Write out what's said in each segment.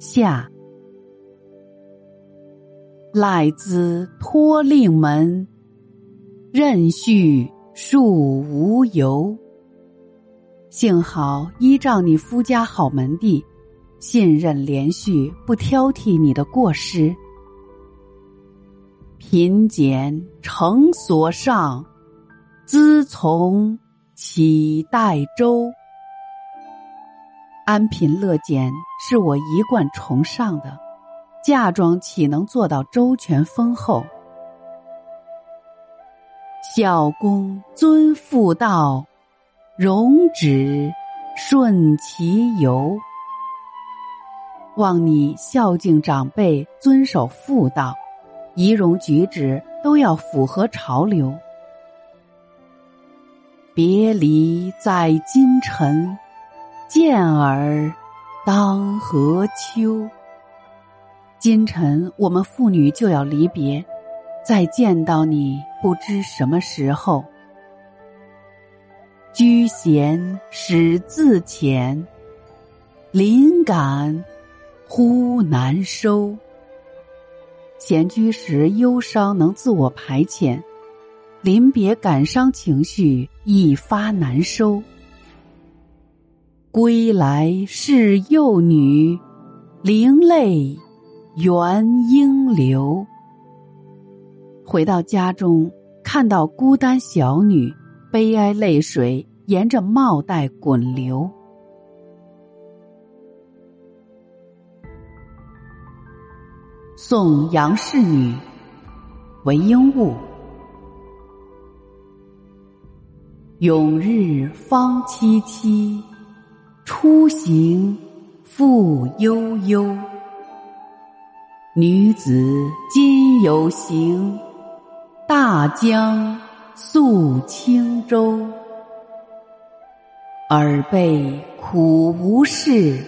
下，赖兹托令门，任序庶无尤。幸好依仗你夫家好门第，信任连续，不挑剔你的过失。贫俭诚所上，资从岂待周。安贫乐俭是我一贯崇尚的，嫁妆岂能做到周全丰厚？孝公尊妇道，容止顺其由。望你孝敬长辈，遵守妇道，仪容举止都要符合潮流。别离在今晨。见尔，当何秋？今晨我们父女就要离别，再见到你不知什么时候。居闲始自遣，临感忽难收。闲居时忧伤能自我排遣，临别感伤情绪一发难收。归来是幼女，灵泪原应流。回到家中，看到孤单小女，悲哀泪水沿着帽带滚流。送杨氏女为鹦鹉，永日方凄凄。出行复悠悠，女子今有行，大江溯轻舟。尔辈苦无事，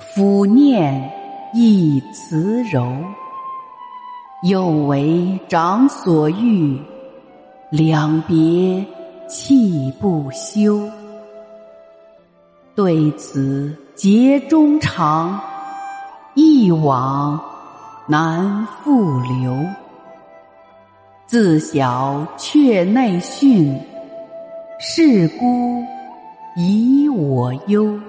抚念亦慈柔。又为长所欲，两别泣不休。对此结衷肠，一往难复留。自小却内训，是孤以我忧。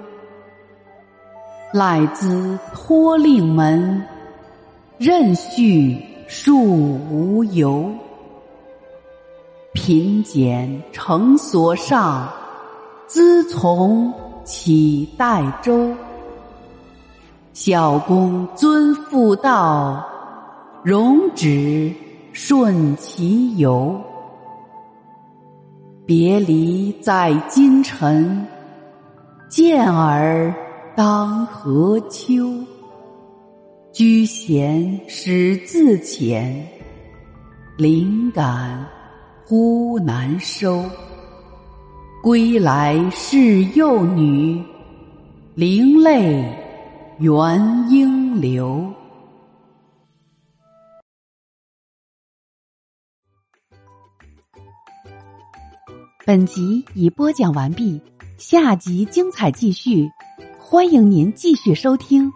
赖兹托令门，任婿庶无尤。贫俭诚所上，资从。岂待周？孝公尊妇道，容止顺其由。别离在今晨，见尔当何秋？居闲始自遣，灵感忽难收。归来是幼女，零泪原应流。本集已播讲完毕，下集精彩继续，欢迎您继续收听。